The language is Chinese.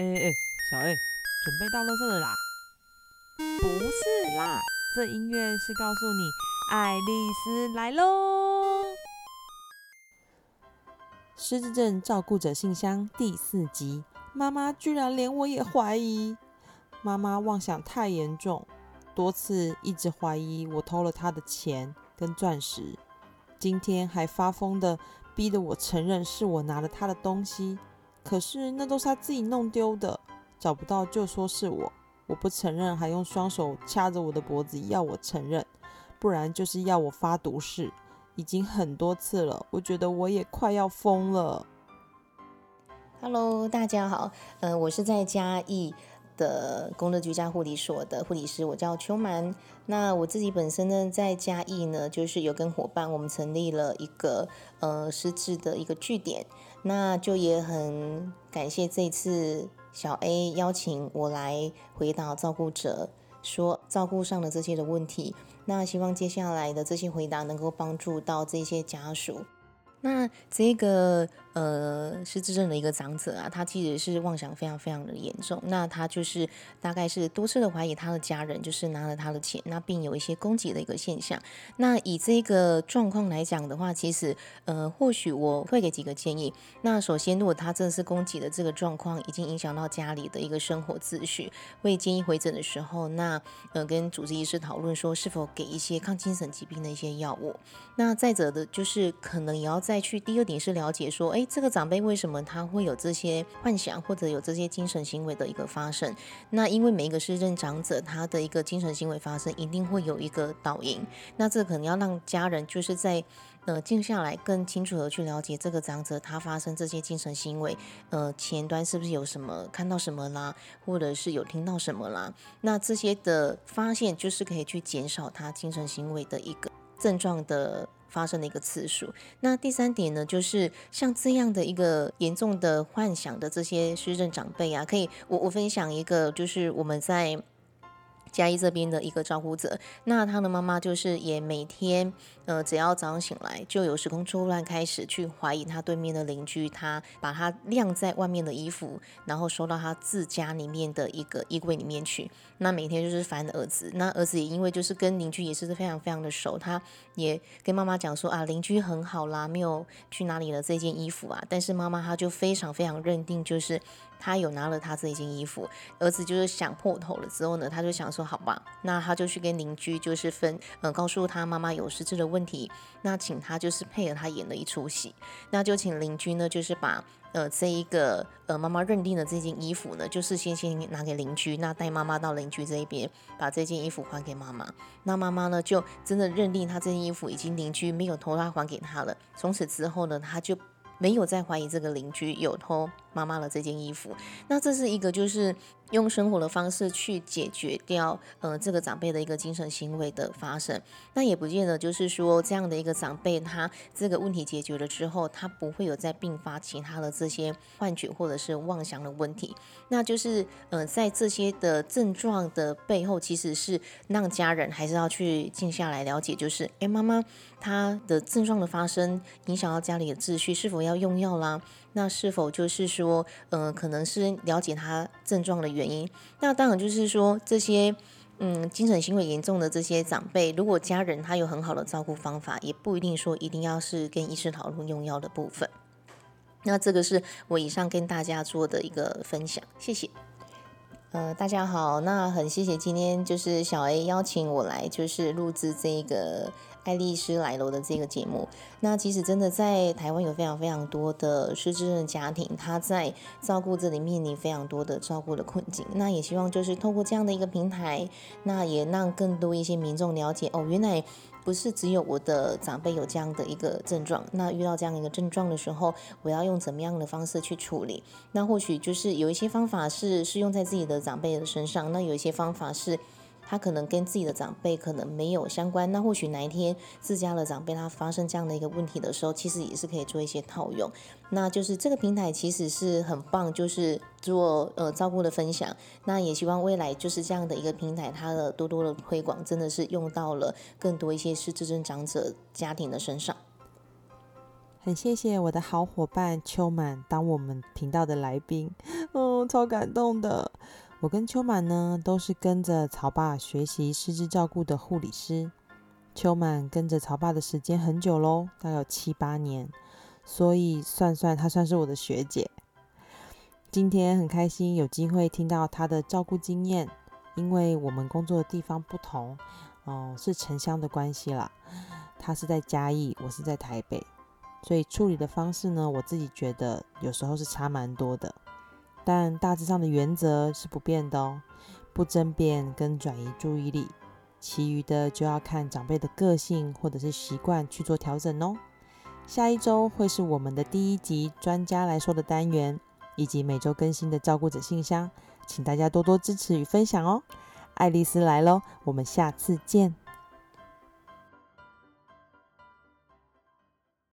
哎哎，小 A，准备到垃圾了啦？不是啦，这音乐是告诉你爱丽丝来喽。失智症照顾者信箱第四集，妈妈居然连我也怀疑，妈妈妄想太严重，多次一直怀疑我偷了她的钱跟钻石，今天还发疯的逼得我承认是我拿了她的东西。可是那都是他自己弄丢的，找不到就说是我，我不承认，还用双手掐着我的脖子要我承认，不然就是要我发毒誓，已经很多次了，我觉得我也快要疯了。Hello，大家好，嗯，我是在嘉义的公乐居家护理所的护理师，我叫秋蛮。那我自己本身呢，在嘉义呢，就是有跟伙伴，我们成立了一个呃失智的一个据点。那就也很感谢这次小 A 邀请我来回答照顾者说照顾上的这些的问题。那希望接下来的这些回答能够帮助到这些家属。那这个。呃，失智症的一个长者啊，他其实是妄想非常非常的严重。那他就是大概是多次的怀疑他的家人就是拿了他的钱，那并有一些攻击的一个现象。那以这个状况来讲的话，其实呃，或许我会给几个建议。那首先，如果他真的是攻击的这个状况已经影响到家里的一个生活秩序，会建议回诊的时候，那呃跟主治医师讨论说是否给一些抗精神疾病的一些药物。那再者的，就是可能也要再去第二点是了解说，哎。这个长辈为什么他会有这些幻想，或者有这些精神行为的一个发生？那因为每一个失智长者，他的一个精神行为发生，一定会有一个导因。那这可能要让家人就是在呃静下来，更清楚的去了解这个长者他发生这些精神行为，呃前端是不是有什么看到什么啦，或者是有听到什么啦？那这些的发现就是可以去减少他精神行为的一个症状的。发生的一个次数。那第三点呢，就是像这样的一个严重的幻想的这些失智长辈啊，可以我我分享一个，就是我们在。嘉义这边的一个照顾者，那他的妈妈就是也每天，呃，只要早上醒来就有时空错乱，开始去怀疑他对面的邻居，他把他晾在外面的衣服，然后收到他自家里面的一个衣柜里面去。那每天就是烦儿子，那儿子也因为就是跟邻居也是非常非常的熟，他也跟妈妈讲说啊，邻居很好啦，没有去哪里了这件衣服啊，但是妈妈她就非常非常认定就是。他有拿了他这一件衣服，儿子就是想破头了之后呢，他就想说好吧，那他就去跟邻居就是分，呃，告诉他妈妈有失智的问题，那请他就是配合他演了一出戏，那就请邻居呢就是把呃这一个呃妈妈认定的这件衣服呢，就是先先拿给邻居，那带妈妈到邻居这一边把这件衣服还给妈妈，那妈妈呢就真的认定他这件衣服已经邻居没有偷，他还给他了，从此之后呢，他就没有再怀疑这个邻居有偷。妈妈的这件衣服，那这是一个就是用生活的方式去解决掉，呃，这个长辈的一个精神行为的发生。那也不见得就是说这样的一个长辈，他这个问题解决了之后，他不会有再并发其他的这些幻觉或者是妄想的问题。那就是，呃，在这些的症状的背后，其实是让家人还是要去静下来了解，就是，哎，妈妈她的症状的发生影响到家里的秩序，是否要用药啦？那是否就是说，呃，可能是了解他症状的原原因？那当然就是说，这些嗯精神行为严重的这些长辈，如果家人他有很好的照顾方法，也不一定说一定要是跟医师讨论用药的部分。那这个是我以上跟大家做的一个分享，谢谢。呃，大家好，那很谢谢今天就是小 A 邀请我来，就是录制这个。爱丽丝来楼的这个节目，那其实真的在台湾有非常非常多的失智症家庭，他在照顾这里面临非常多的照顾的困境。那也希望就是透过这样的一个平台，那也让更多一些民众了解哦，原来不是只有我的长辈有这样的一个症状。那遇到这样一个症状的时候，我要用怎么样的方式去处理？那或许就是有一些方法是是用在自己的长辈的身上，那有一些方法是。他可能跟自己的长辈可能没有相关，那或许哪一天自家的长辈他发生这样的一个问题的时候，其实也是可以做一些套用。那就是这个平台其实是很棒，就是做呃照顾的分享。那也希望未来就是这样的一个平台，它的多多的推广，真的是用到了更多一些失智症长者家庭的身上。很谢谢我的好伙伴秋满当我们频道的来宾，嗯，超感动的。我跟秋满呢都是跟着曹爸学习失智照顾的护理师。秋满跟着曹爸的时间很久喽，大概有七八年，所以算算他算是我的学姐。今天很开心有机会听到他的照顾经验，因为我们工作的地方不同，哦，是城乡的关系啦。他是在嘉义，我是在台北。所以处理的方式呢，我自己觉得有时候是差蛮多的，但大致上的原则是不变的哦，不争辩跟转移注意力，其余的就要看长辈的个性或者是习惯去做调整哦。下一周会是我们的第一集专家来说的单元，以及每周更新的照顾者信箱，请大家多多支持与分享哦。爱丽丝来喽，我们下次见。